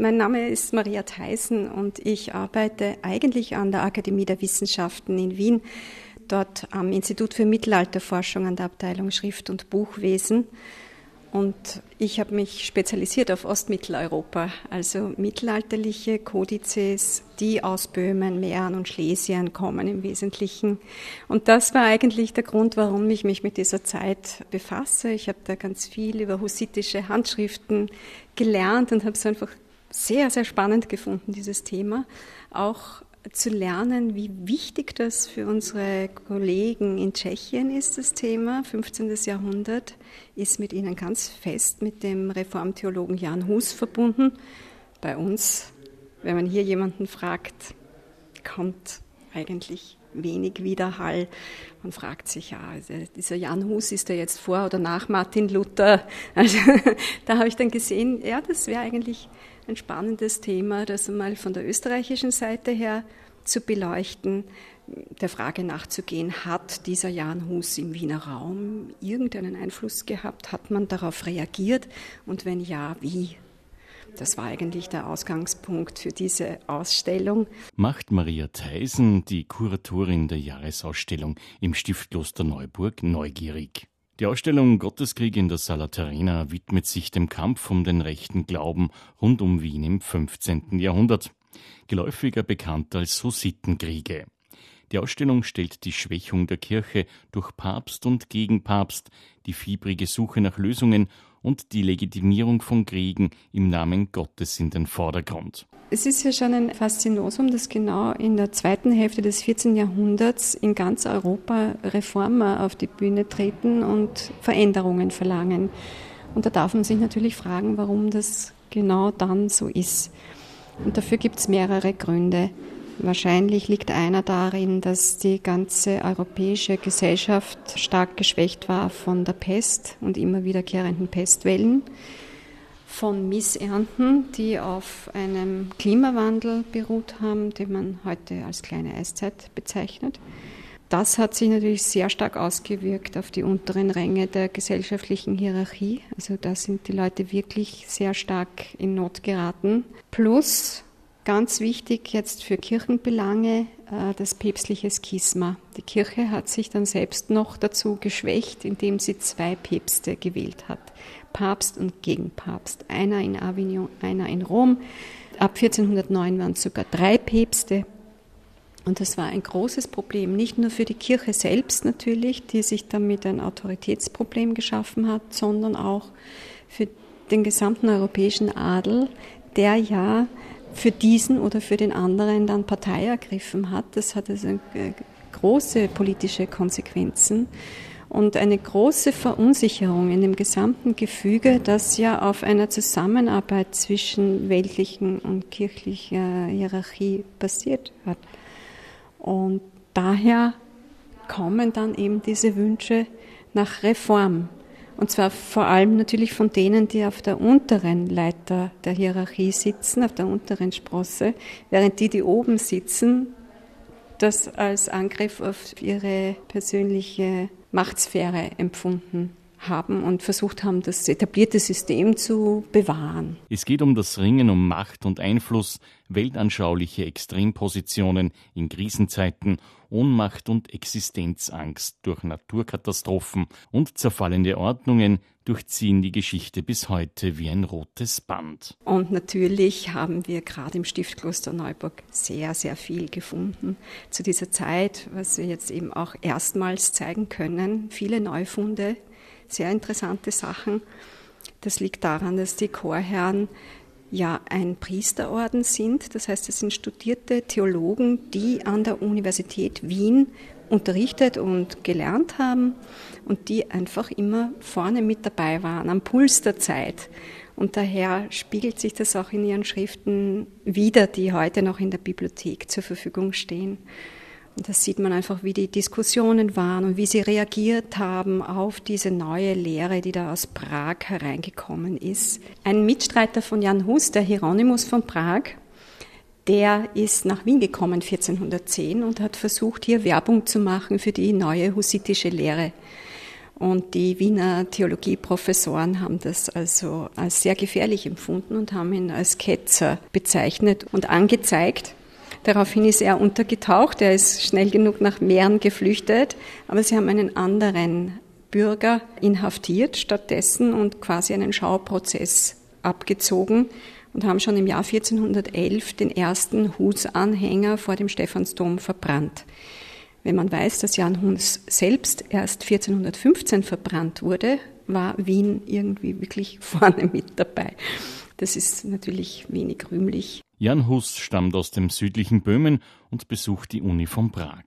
mein Name ist Maria Theisen und ich arbeite eigentlich an der Akademie der Wissenschaften in Wien, dort am Institut für Mittelalterforschung an der Abteilung Schrift- und Buchwesen. Und ich habe mich spezialisiert auf Ostmitteleuropa, also mittelalterliche Kodizes, die aus Böhmen, Mähren und Schlesien kommen im Wesentlichen. Und das war eigentlich der Grund, warum ich mich mit dieser Zeit befasse. Ich habe da ganz viel über hussitische Handschriften gelernt und habe es einfach sehr, sehr spannend gefunden, dieses Thema. Auch zu lernen, wie wichtig das für unsere Kollegen in Tschechien ist, das Thema. 15. Jahrhundert ist mit ihnen ganz fest mit dem Reformtheologen Jan Hus verbunden. Bei uns, wenn man hier jemanden fragt, kommt eigentlich wenig Widerhall. Man fragt sich, ja, also dieser Jan Hus, ist er jetzt vor oder nach Martin Luther? Also da habe ich dann gesehen, ja, das wäre eigentlich ein spannendes Thema, das einmal von der österreichischen Seite her zu beleuchten, der Frage nachzugehen, hat dieser Jan Hus im Wiener Raum irgendeinen Einfluss gehabt? Hat man darauf reagiert? Und wenn ja, wie? Das war eigentlich der Ausgangspunkt für diese Ausstellung. Macht Maria Theisen, die Kuratorin der Jahresausstellung im Stiftkloster Neuburg, neugierig. Die Ausstellung Gotteskrieg in der Sala Terena widmet sich dem Kampf um den rechten Glauben rund um Wien im 15. Jahrhundert. Geläufiger bekannt als Hussitenkriege. Die Ausstellung stellt die Schwächung der Kirche durch Papst und Gegenpapst, die fiebrige Suche nach Lösungen und die Legitimierung von Kriegen im Namen Gottes in den Vordergrund. Es ist ja schon ein Faszinosum, dass genau in der zweiten Hälfte des 14. Jahrhunderts in ganz Europa Reformer auf die Bühne treten und Veränderungen verlangen. Und da darf man sich natürlich fragen, warum das genau dann so ist. Und dafür gibt es mehrere Gründe. Wahrscheinlich liegt einer darin, dass die ganze europäische Gesellschaft stark geschwächt war von der Pest und immer wiederkehrenden Pestwellen von Missernten, die auf einem Klimawandel beruht haben, den man heute als kleine Eiszeit bezeichnet. Das hat sich natürlich sehr stark ausgewirkt auf die unteren Ränge der gesellschaftlichen Hierarchie. Also da sind die Leute wirklich sehr stark in Not geraten. Plus ganz wichtig jetzt für Kirchenbelange äh, das päpstliche Schisma. Die Kirche hat sich dann selbst noch dazu geschwächt, indem sie zwei Päpste gewählt hat. Papst und Gegenpapst. Einer in Avignon, einer in Rom. Ab 1409 waren es sogar drei Päpste. Und das war ein großes Problem, nicht nur für die Kirche selbst natürlich, die sich damit ein Autoritätsproblem geschaffen hat, sondern auch für den gesamten europäischen Adel, der ja für diesen oder für den anderen dann Partei ergriffen hat. Das hat also äh, große politische Konsequenzen und eine große Verunsicherung in dem gesamten Gefüge, das ja auf einer Zusammenarbeit zwischen weltlichen und kirchlicher Hierarchie basiert hat. Und daher kommen dann eben diese Wünsche nach Reform. Und zwar vor allem natürlich von denen, die auf der unteren Leiter der Hierarchie sitzen, auf der unteren Sprosse, während die, die oben sitzen, das als Angriff auf ihre persönliche Machtsphäre empfunden haben und versucht haben, das etablierte System zu bewahren. Es geht um das Ringen um Macht und Einfluss, weltanschauliche Extrempositionen in Krisenzeiten, Ohnmacht und Existenzangst durch Naturkatastrophen und zerfallende Ordnungen durchziehen die Geschichte bis heute wie ein rotes Band. Und natürlich haben wir gerade im Stiftkloster Neuburg sehr, sehr viel gefunden zu dieser Zeit, was wir jetzt eben auch erstmals zeigen können. Viele Neufunde, sehr interessante Sachen. Das liegt daran, dass die Chorherren ja ein Priesterorden sind. Das heißt, es sind studierte Theologen, die an der Universität Wien unterrichtet und gelernt haben und die einfach immer vorne mit dabei waren, am Puls der Zeit. Und daher spiegelt sich das auch in ihren Schriften wider, die heute noch in der Bibliothek zur Verfügung stehen. Und da sieht man einfach, wie die Diskussionen waren und wie sie reagiert haben auf diese neue Lehre, die da aus Prag hereingekommen ist. Ein Mitstreiter von Jan Hus, der Hieronymus von Prag, der ist nach Wien gekommen 1410 und hat versucht, hier Werbung zu machen für die neue hussitische Lehre. Und die Wiener Theologieprofessoren haben das also als sehr gefährlich empfunden und haben ihn als Ketzer bezeichnet und angezeigt. Daraufhin ist er untergetaucht, er ist schnell genug nach Mähren geflüchtet, aber sie haben einen anderen Bürger inhaftiert stattdessen und quasi einen Schauprozess abgezogen und haben schon im Jahr 1411 den ersten Hus-Anhänger vor dem Stephansdom verbrannt. Wenn man weiß, dass Jan Hus selbst erst 1415 verbrannt wurde, war Wien irgendwie wirklich vorne mit dabei. Das ist natürlich wenig rühmlich. Jan Hus stammt aus dem südlichen Böhmen und besucht die Uni von Prag.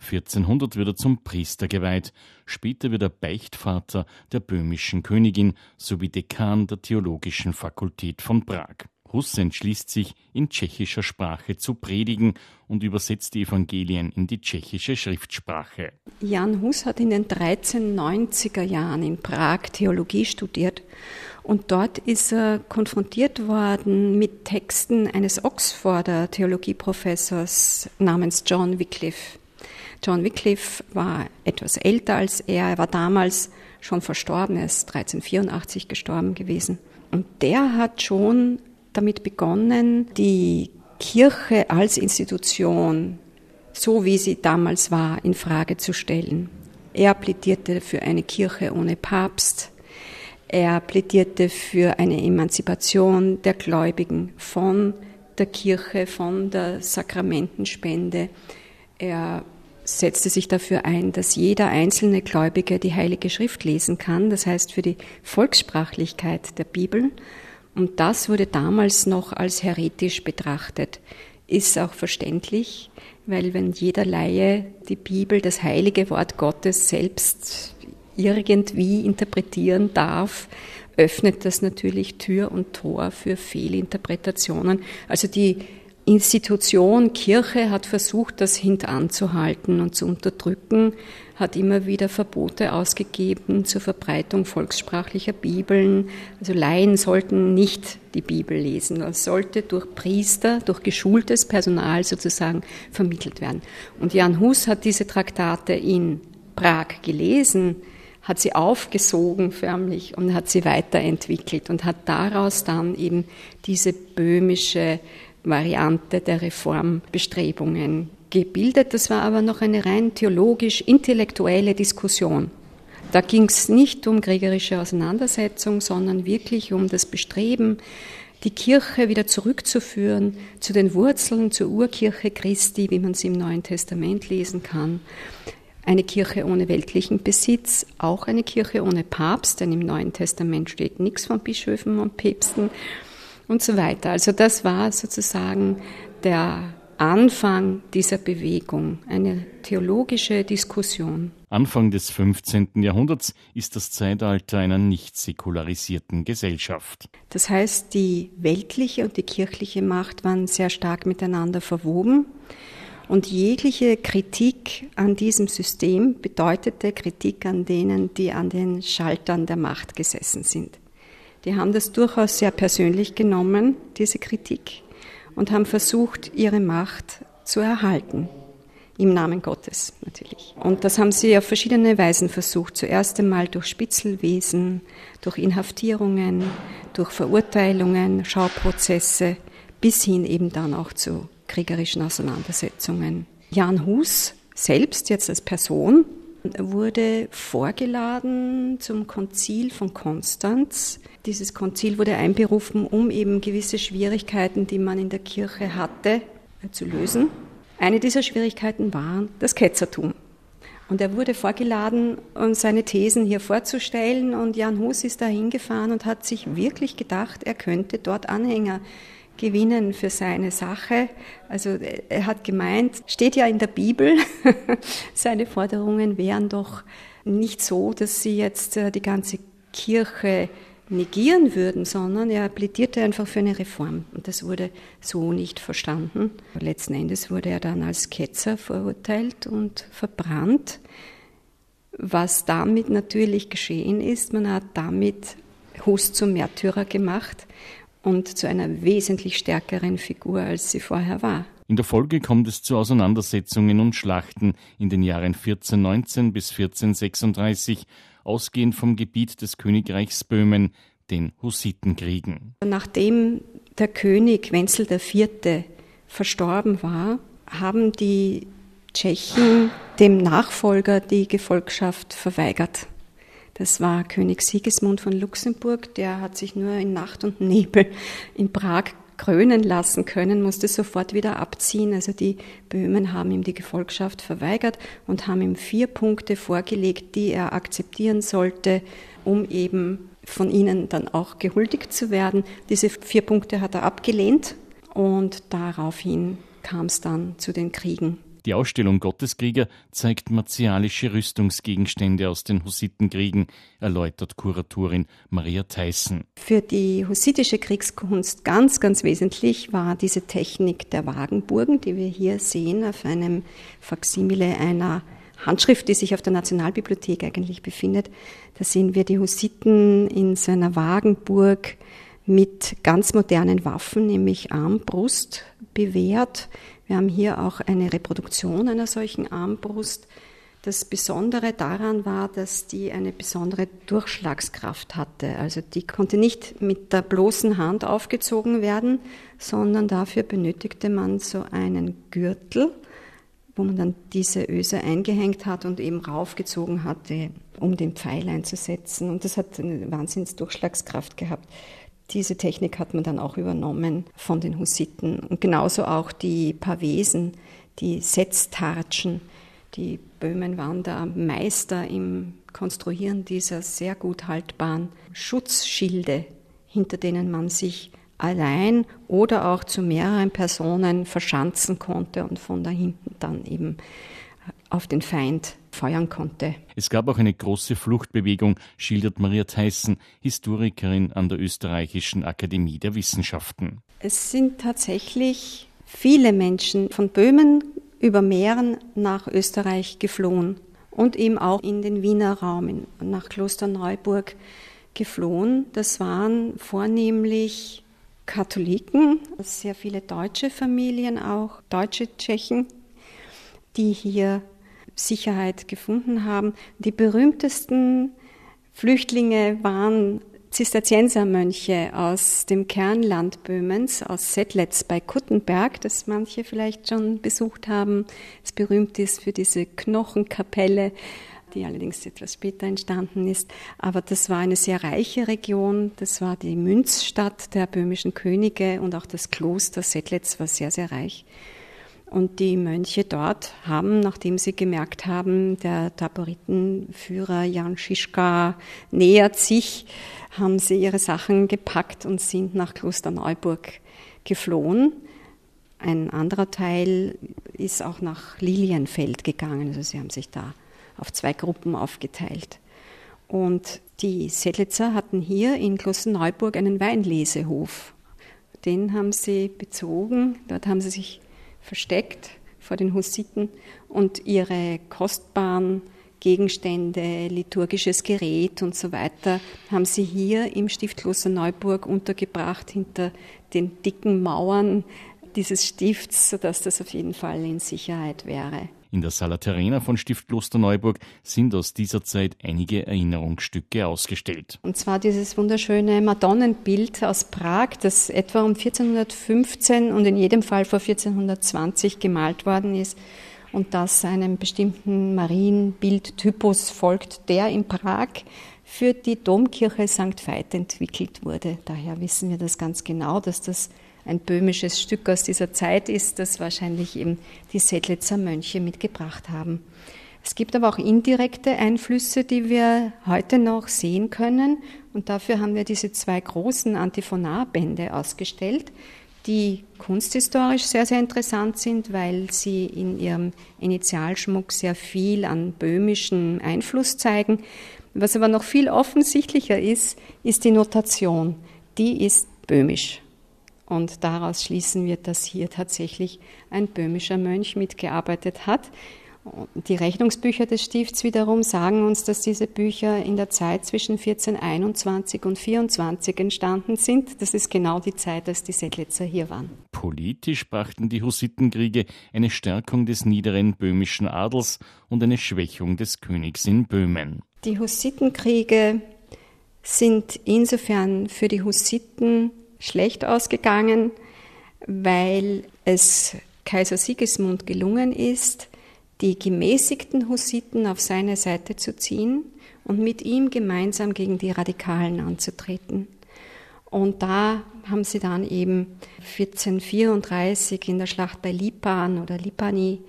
1400 wird er zum Priester geweiht. Später wird er Beichtvater der böhmischen Königin sowie Dekan der Theologischen Fakultät von Prag. Hus entschließt sich, in tschechischer Sprache zu predigen und übersetzt die Evangelien in die tschechische Schriftsprache. Jan Hus hat in den 1390er Jahren in Prag Theologie studiert und dort ist er konfrontiert worden mit Texten eines Oxforder Theologieprofessors namens John Wycliffe. John Wycliffe war etwas älter als er, er war damals schon verstorben, er ist 1384 gestorben gewesen. Und der hat schon damit begonnen, die Kirche als Institution, so wie sie damals war, in Frage zu stellen. Er plädierte für eine Kirche ohne Papst. Er plädierte für eine Emanzipation der Gläubigen von der Kirche, von der Sakramentenspende. Er setzte sich dafür ein, dass jeder einzelne Gläubige die Heilige Schrift lesen kann, das heißt für die Volkssprachlichkeit der Bibel. Und das wurde damals noch als heretisch betrachtet. Ist auch verständlich, weil wenn jeder Laie die Bibel, das heilige Wort Gottes selbst irgendwie interpretieren darf, öffnet das natürlich Tür und Tor für Fehlinterpretationen. Also die Institution Kirche hat versucht, das hintanzuhalten und zu unterdrücken, hat immer wieder Verbote ausgegeben zur Verbreitung volkssprachlicher Bibeln. Also Laien sollten nicht die Bibel lesen. Das sollte durch Priester, durch geschultes Personal sozusagen vermittelt werden. Und Jan Hus hat diese Traktate in Prag gelesen, hat sie aufgesogen förmlich und hat sie weiterentwickelt und hat daraus dann eben diese böhmische Variante der Reformbestrebungen gebildet. Das war aber noch eine rein theologisch-intellektuelle Diskussion. Da ging es nicht um kriegerische Auseinandersetzung, sondern wirklich um das Bestreben, die Kirche wieder zurückzuführen zu den Wurzeln, zur Urkirche Christi, wie man sie im Neuen Testament lesen kann. Eine Kirche ohne weltlichen Besitz, auch eine Kirche ohne Papst, denn im Neuen Testament steht nichts von Bischöfen und Päpsten und so weiter. Also das war sozusagen der Anfang dieser Bewegung, eine theologische Diskussion. Anfang des 15. Jahrhunderts ist das Zeitalter einer nicht säkularisierten Gesellschaft. Das heißt, die weltliche und die kirchliche Macht waren sehr stark miteinander verwoben. Und jegliche Kritik an diesem System bedeutete Kritik an denen, die an den Schaltern der Macht gesessen sind. Die haben das durchaus sehr persönlich genommen, diese Kritik, und haben versucht, ihre Macht zu erhalten. Im Namen Gottes natürlich. Und das haben sie auf verschiedene Weisen versucht. Zuerst einmal durch Spitzelwesen, durch Inhaftierungen, durch Verurteilungen, Schauprozesse, bis hin eben dann auch zu kriegerischen Auseinandersetzungen. Jan Hus selbst jetzt als Person wurde vorgeladen zum Konzil von Konstanz. Dieses Konzil wurde einberufen, um eben gewisse Schwierigkeiten, die man in der Kirche hatte, zu lösen. Eine dieser Schwierigkeiten war das Ketzertum. Und er wurde vorgeladen, um seine Thesen hier vorzustellen. Und Jan Hus ist da hingefahren und hat sich wirklich gedacht, er könnte dort Anhänger gewinnen für seine Sache. Also er hat gemeint, steht ja in der Bibel, seine Forderungen wären doch nicht so, dass sie jetzt äh, die ganze Kirche negieren würden, sondern er plädierte einfach für eine Reform. Und das wurde so nicht verstanden. Letzten Endes wurde er dann als Ketzer verurteilt und verbrannt. Was damit natürlich geschehen ist, man hat damit Hus zum Märtyrer gemacht und zu einer wesentlich stärkeren Figur, als sie vorher war. In der Folge kommt es zu Auseinandersetzungen und Schlachten in den Jahren 1419 bis 1436 ausgehend vom Gebiet des Königreichs Böhmen, den Hussitenkriegen. Nachdem der König Wenzel IV. verstorben war, haben die Tschechen dem Nachfolger die Gefolgschaft verweigert. Das war König Sigismund von Luxemburg, der hat sich nur in Nacht und Nebel in Prag krönen lassen können, musste sofort wieder abziehen. Also die Böhmen haben ihm die Gefolgschaft verweigert und haben ihm vier Punkte vorgelegt, die er akzeptieren sollte, um eben von ihnen dann auch gehuldigt zu werden. Diese vier Punkte hat er abgelehnt und daraufhin kam es dann zu den Kriegen. Die Ausstellung Gotteskrieger zeigt martialische Rüstungsgegenstände aus den Hussitenkriegen, erläutert Kuratorin Maria Theissen. Für die hussitische Kriegskunst ganz, ganz wesentlich war diese Technik der Wagenburgen, die wir hier sehen auf einem Faksimile einer Handschrift, die sich auf der Nationalbibliothek eigentlich befindet. Da sehen wir die Hussiten in so einer Wagenburg mit ganz modernen Waffen, nämlich Armbrust, bewehrt. Wir haben hier auch eine Reproduktion einer solchen Armbrust. Das Besondere daran war, dass die eine besondere Durchschlagskraft hatte. Also die konnte nicht mit der bloßen Hand aufgezogen werden, sondern dafür benötigte man so einen Gürtel, wo man dann diese Öse eingehängt hat und eben raufgezogen hatte, um den Pfeil einzusetzen. Und das hat eine Wahnsinnsdurchschlagskraft gehabt. Diese Technik hat man dann auch übernommen von den Hussiten. Und genauso auch die Pavesen, die Setztartschen. Die Böhmen waren da Meister im Konstruieren dieser sehr gut haltbaren Schutzschilde, hinter denen man sich allein oder auch zu mehreren Personen verschanzen konnte und von da hinten dann eben auf den Feind feuern konnte. Es gab auch eine große Fluchtbewegung, schildert Maria Theissen, Historikerin an der Österreichischen Akademie der Wissenschaften. Es sind tatsächlich viele Menschen von Böhmen über Mähren nach Österreich geflohen und eben auch in den Wiener Raum, nach Klosterneuburg geflohen. Das waren vornehmlich Katholiken, sehr viele deutsche Familien auch, deutsche Tschechen, die hier Sicherheit gefunden haben. Die berühmtesten Flüchtlinge waren Zisterziensermönche aus dem Kernland Böhmens, aus Settlitz bei Kuttenberg, das manche vielleicht schon besucht haben. Es berühmt ist für diese Knochenkapelle, die allerdings etwas später entstanden ist. Aber das war eine sehr reiche Region. Das war die Münzstadt der böhmischen Könige und auch das Kloster Settlitz war sehr, sehr reich. Und die Mönche dort haben, nachdem sie gemerkt haben, der Taboritenführer Jan Schischka nähert sich, haben sie ihre Sachen gepackt und sind nach Klosterneuburg geflohen. Ein anderer Teil ist auch nach Lilienfeld gegangen. Also sie haben sich da auf zwei Gruppen aufgeteilt. Und die Sedlitzer hatten hier in Klosterneuburg einen Weinlesehof. Den haben sie bezogen. Dort haben sie sich versteckt vor den Hussiten und ihre kostbaren Gegenstände, liturgisches Gerät und so weiter haben sie hier im Stift Klosterneuburg untergebracht hinter den dicken Mauern dieses Stifts, sodass das auf jeden Fall in Sicherheit wäre. In der Sala Terrena von Stift Klosterneuburg sind aus dieser Zeit einige Erinnerungsstücke ausgestellt. Und zwar dieses wunderschöne Madonnenbild aus Prag, das etwa um 1415 und in jedem Fall vor 1420 gemalt worden ist und das einem bestimmten Marienbildtypus folgt, der in Prag für die Domkirche St. Veit entwickelt wurde. Daher wissen wir das ganz genau, dass das ein böhmisches Stück aus dieser Zeit ist, das wahrscheinlich eben die Sedlitzer Mönche mitgebracht haben. Es gibt aber auch indirekte Einflüsse, die wir heute noch sehen können. Und dafür haben wir diese zwei großen Antiphonarbände ausgestellt, die kunsthistorisch sehr, sehr interessant sind, weil sie in ihrem Initialschmuck sehr viel an böhmischen Einfluss zeigen. Was aber noch viel offensichtlicher ist, ist die Notation. Die ist böhmisch. Und daraus schließen wir, dass hier tatsächlich ein böhmischer Mönch mitgearbeitet hat. Die Rechnungsbücher des Stifts wiederum sagen uns, dass diese Bücher in der Zeit zwischen 1421 und 1424 entstanden sind. Das ist genau die Zeit, als die Sedlitzer hier waren. Politisch brachten die Hussitenkriege eine Stärkung des niederen böhmischen Adels und eine Schwächung des Königs in Böhmen. Die Hussitenkriege sind insofern für die Hussiten schlecht ausgegangen, weil es Kaiser Sigismund gelungen ist, die gemäßigten Hussiten auf seine Seite zu ziehen und mit ihm gemeinsam gegen die Radikalen anzutreten. Und da haben sie dann eben 1434 in der Schlacht bei Lipan oder Lipani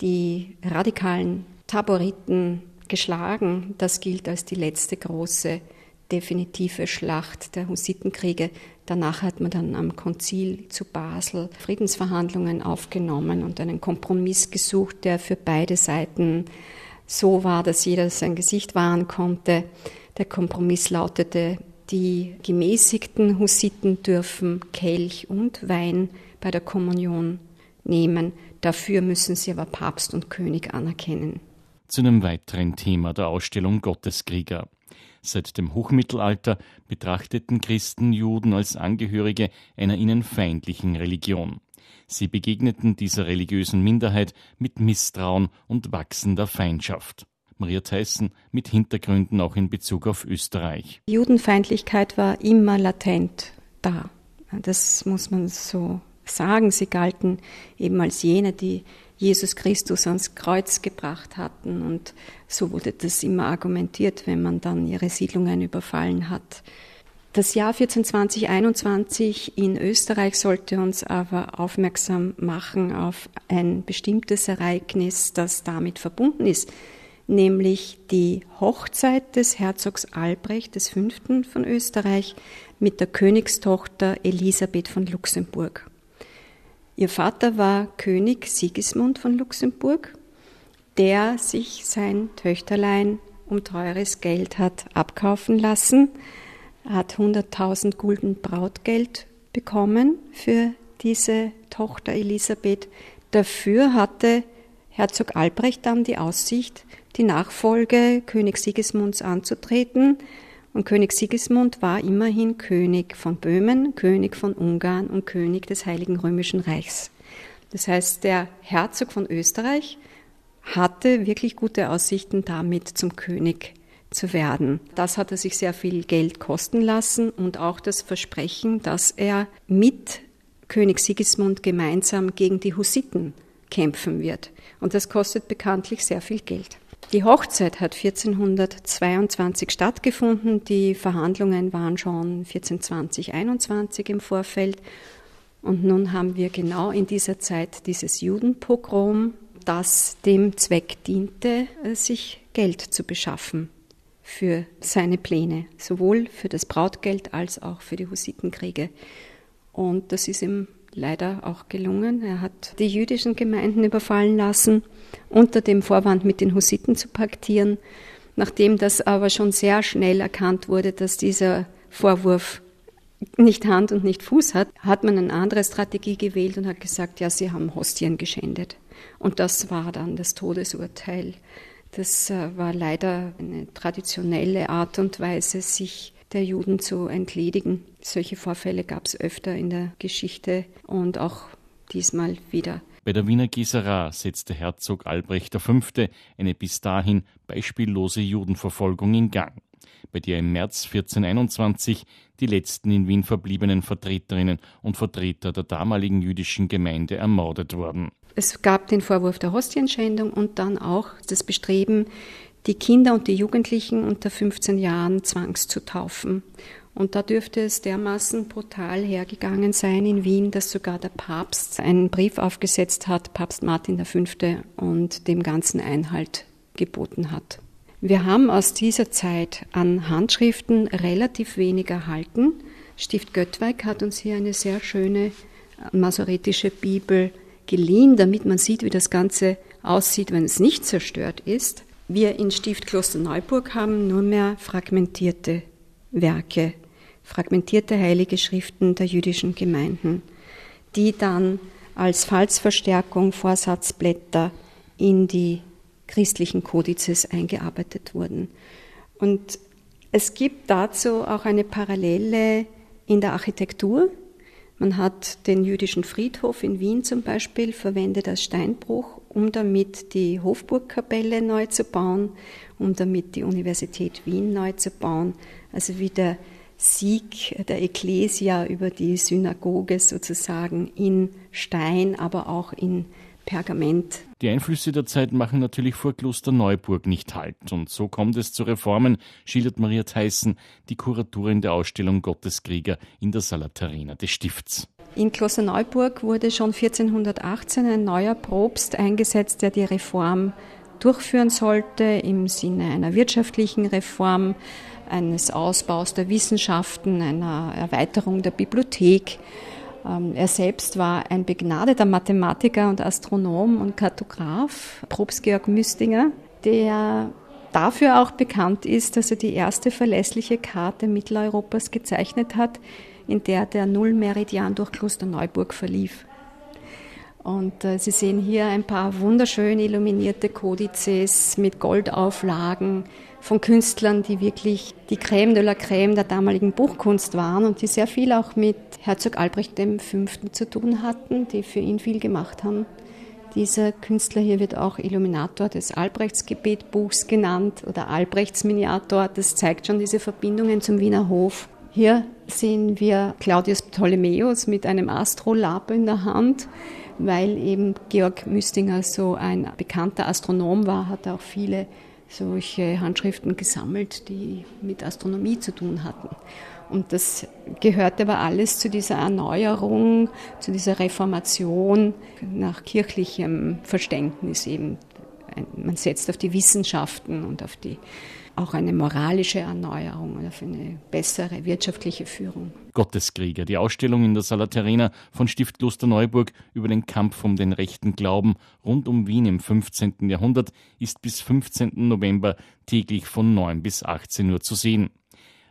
die radikalen Taboriten geschlagen. Das gilt als die letzte große definitive Schlacht der Hussitenkriege. Danach hat man dann am Konzil zu Basel Friedensverhandlungen aufgenommen und einen Kompromiss gesucht, der für beide Seiten so war, dass jeder sein Gesicht wahren konnte. Der Kompromiss lautete, die gemäßigten Hussiten dürfen Kelch und Wein bei der Kommunion nehmen. Dafür müssen sie aber Papst und König anerkennen. Zu einem weiteren Thema der Ausstellung Gotteskrieger. Seit dem Hochmittelalter betrachteten Christen Juden als Angehörige einer ihnen feindlichen Religion. Sie begegneten dieser religiösen Minderheit mit Misstrauen und wachsender Feindschaft. Maria Theissen mit Hintergründen auch in Bezug auf Österreich. Judenfeindlichkeit war immer latent da. Das muss man so sagen. Sie galten eben als jene, die Jesus Christus ans Kreuz gebracht hatten. Und so wurde das immer argumentiert, wenn man dann ihre Siedlungen überfallen hat. Das Jahr 1420-21 in Österreich sollte uns aber aufmerksam machen auf ein bestimmtes Ereignis, das damit verbunden ist, nämlich die Hochzeit des Herzogs Albrecht V. von Österreich mit der Königstochter Elisabeth von Luxemburg. Ihr Vater war König Sigismund von Luxemburg, der sich sein Töchterlein um teures Geld hat abkaufen lassen, er hat 100.000 Gulden Brautgeld bekommen für diese Tochter Elisabeth. Dafür hatte Herzog Albrecht dann die Aussicht, die Nachfolge König Sigismunds anzutreten, und König Sigismund war immerhin König von Böhmen, König von Ungarn und König des Heiligen Römischen Reichs. Das heißt, der Herzog von Österreich hatte wirklich gute Aussichten, damit zum König zu werden. Das hat er sich sehr viel Geld kosten lassen und auch das Versprechen, dass er mit König Sigismund gemeinsam gegen die Hussiten kämpfen wird. Und das kostet bekanntlich sehr viel Geld. Die Hochzeit hat 1422 stattgefunden. Die Verhandlungen waren schon 1420, 21 im Vorfeld. Und nun haben wir genau in dieser Zeit dieses Judenpogrom, das dem Zweck diente, sich Geld zu beschaffen für seine Pläne, sowohl für das Brautgeld als auch für die Hussitenkriege. Und das ist ihm leider auch gelungen. Er hat die jüdischen Gemeinden überfallen lassen, unter dem Vorwand mit den Hussiten zu paktieren. Nachdem das aber schon sehr schnell erkannt wurde, dass dieser Vorwurf nicht Hand und nicht Fuß hat, hat man eine andere Strategie gewählt und hat gesagt, ja, sie haben Hostien geschändet. Und das war dann das Todesurteil. Das äh, war leider eine traditionelle Art und Weise, sich der Juden zu entledigen. Solche Vorfälle gab es öfter in der Geschichte und auch diesmal wieder. Bei der Wiener Gießerei setzte Herzog Albrecht V. eine bis dahin beispiellose Judenverfolgung in Gang, bei der im März 1421 die letzten in Wien verbliebenen Vertreterinnen und Vertreter der damaligen jüdischen Gemeinde ermordet wurden. Es gab den Vorwurf der Hostienschändung und dann auch das Bestreben, die Kinder und die Jugendlichen unter 15 Jahren zwangs zu taufen. Und da dürfte es dermaßen brutal hergegangen sein in Wien, dass sogar der Papst einen Brief aufgesetzt hat, Papst Martin V., und dem Ganzen Einhalt geboten hat. Wir haben aus dieser Zeit an Handschriften relativ wenig erhalten. Stift Göttweig hat uns hier eine sehr schöne masoretische Bibel geliehen, damit man sieht, wie das Ganze aussieht, wenn es nicht zerstört ist. Wir in Stift Kloster Neuburg haben nur mehr fragmentierte Werke, fragmentierte heilige Schriften der jüdischen Gemeinden, die dann als Falsverstärkung Vorsatzblätter in die christlichen Kodizes eingearbeitet wurden. Und es gibt dazu auch eine Parallele in der Architektur. Man hat den jüdischen Friedhof in Wien zum Beispiel verwendet als Steinbruch um damit die Hofburgkapelle neu zu bauen, um damit die Universität Wien neu zu bauen. Also wie der Sieg der Ecclesia über die Synagoge sozusagen in Stein, aber auch in Pergament. Die Einflüsse der Zeit machen natürlich vor Kloster Neuburg nicht Halt. Und so kommt es zu Reformen, schildert Maria Theissen, die Kuratorin der Ausstellung Gotteskrieger in der Sala Terena des Stifts. In Kloster Neuburg wurde schon 1418 ein neuer Propst eingesetzt, der die Reform durchführen sollte im Sinne einer wirtschaftlichen Reform, eines Ausbaus der Wissenschaften, einer Erweiterung der Bibliothek. Ähm, er selbst war ein begnadeter Mathematiker und Astronom und Kartograf, Probst Georg Müstinger, der dafür auch bekannt ist, dass er die erste verlässliche Karte Mitteleuropas gezeichnet hat, in der der Nullmeridian durch Klosterneuburg verlief. Und äh, Sie sehen hier ein paar wunderschön illuminierte Kodizes mit Goldauflagen von Künstlern, die wirklich die Crème de la Crème der damaligen Buchkunst waren und die sehr viel auch mit Herzog Albrecht V. zu tun hatten, die für ihn viel gemacht haben. Dieser Künstler hier wird auch Illuminator des Albrechtsgebetbuchs genannt oder Albrechtsminiator. Das zeigt schon diese Verbindungen zum Wiener Hof. Hier sehen wir Claudius Ptolemäus mit einem Astrolabe in der Hand, weil eben Georg Müstinger so ein bekannter Astronom war, hat er auch viele solche Handschriften gesammelt, die mit Astronomie zu tun hatten. Und das gehört aber alles zu dieser Erneuerung, zu dieser Reformation nach kirchlichem Verständnis eben. Man setzt auf die Wissenschaften und auf die auch eine moralische Erneuerung und auf eine bessere wirtschaftliche Führung. Gotteskrieger, die Ausstellung in der Sala Terena von Stift Kloster Neuburg über den Kampf um den rechten Glauben rund um Wien im 15. Jahrhundert ist bis 15. November täglich von 9 bis 18 Uhr zu sehen.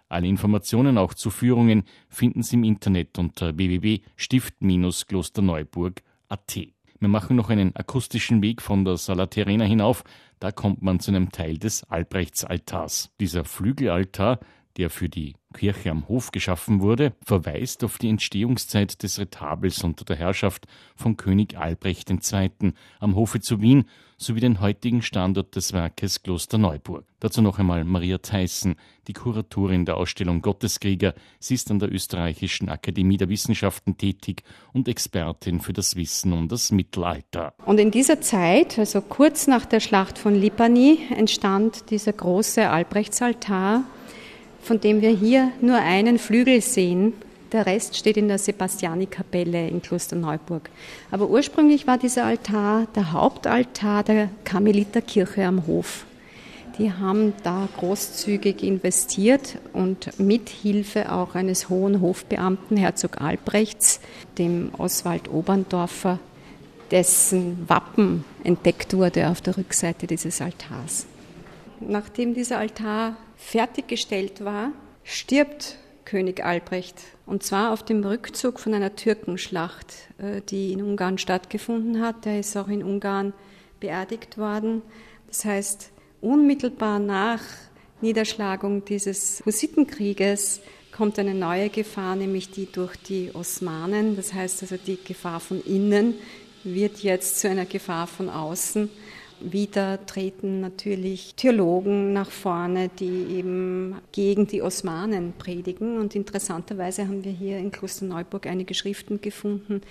Alle Informationen auch zu Führungen finden Sie im Internet unter www.stift-klosterneuburg.at. Wir machen noch einen akustischen Weg von der Sala Terena hinauf. Da kommt man zu einem Teil des Albrechtsaltars. Dieser Flügelaltar der für die Kirche am Hof geschaffen wurde, verweist auf die Entstehungszeit des Retabels unter der Herrschaft von König Albrecht II. am Hofe zu Wien sowie den heutigen Standort des Werkes Kloster Neuburg. Dazu noch einmal Maria Theissen, die Kuratorin der Ausstellung Gotteskrieger. Sie ist an der Österreichischen Akademie der Wissenschaften tätig und Expertin für das Wissen um das Mittelalter. Und in dieser Zeit, also kurz nach der Schlacht von Lipani, entstand dieser große Albrechtsaltar von dem wir hier nur einen Flügel sehen. Der Rest steht in der Sebastiani-Kapelle in Klosterneuburg. Aber ursprünglich war dieser Altar der Hauptaltar der Karmeliterkirche am Hof. Die haben da großzügig investiert und mit Hilfe auch eines hohen Hofbeamten, Herzog Albrechts, dem Oswald Oberndorfer, dessen Wappen entdeckt wurde auf der Rückseite dieses Altars. Nachdem dieser Altar fertiggestellt war, stirbt König Albrecht. Und zwar auf dem Rückzug von einer Türkenschlacht, äh, die in Ungarn stattgefunden hat. Er ist auch in Ungarn beerdigt worden. Das heißt, unmittelbar nach Niederschlagung dieses Hussitenkrieges kommt eine neue Gefahr, nämlich die durch die Osmanen. Das heißt also, die Gefahr von innen wird jetzt zu einer Gefahr von außen wieder treten natürlich Theologen nach vorne, die eben gegen die Osmanen predigen. Und interessanterweise haben wir hier in Klosterneuburg einige Schriften gefunden,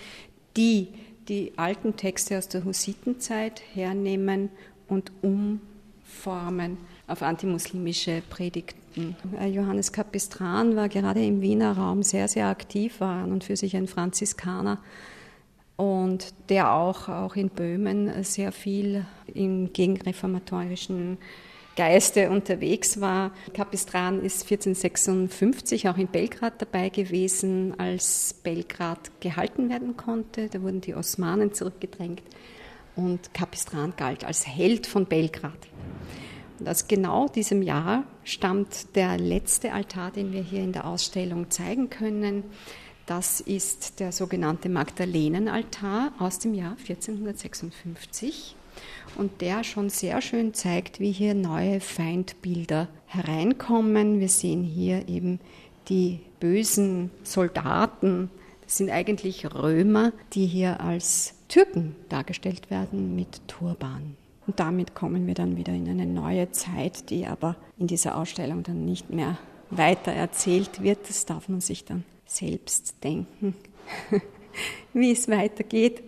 die die alten Texte aus der Hussitenzeit hernehmen und umformen auf antimuslimische Predigten. Johannes Capistran war gerade im Wiener Raum sehr, sehr aktiv, war an und für sich ein Franziskaner und der auch, auch in Böhmen sehr viel im gegenreformatorischen Geiste unterwegs war. Kapistran ist 1456 auch in Belgrad dabei gewesen, als Belgrad gehalten werden konnte. Da wurden die Osmanen zurückgedrängt und Kapistran galt als Held von Belgrad. Und aus genau diesem Jahr stammt der letzte Altar, den wir hier in der Ausstellung zeigen können. Das ist der sogenannte Magdalenenaltar aus dem Jahr 1456 und der schon sehr schön zeigt, wie hier neue Feindbilder hereinkommen. Wir sehen hier eben die bösen Soldaten, das sind eigentlich Römer, die hier als Türken dargestellt werden mit Turban. Und damit kommen wir dann wieder in eine neue Zeit, die aber in dieser Ausstellung dann nicht mehr weiter erzählt wird. Das darf man sich dann selbst denken, wie es weitergeht.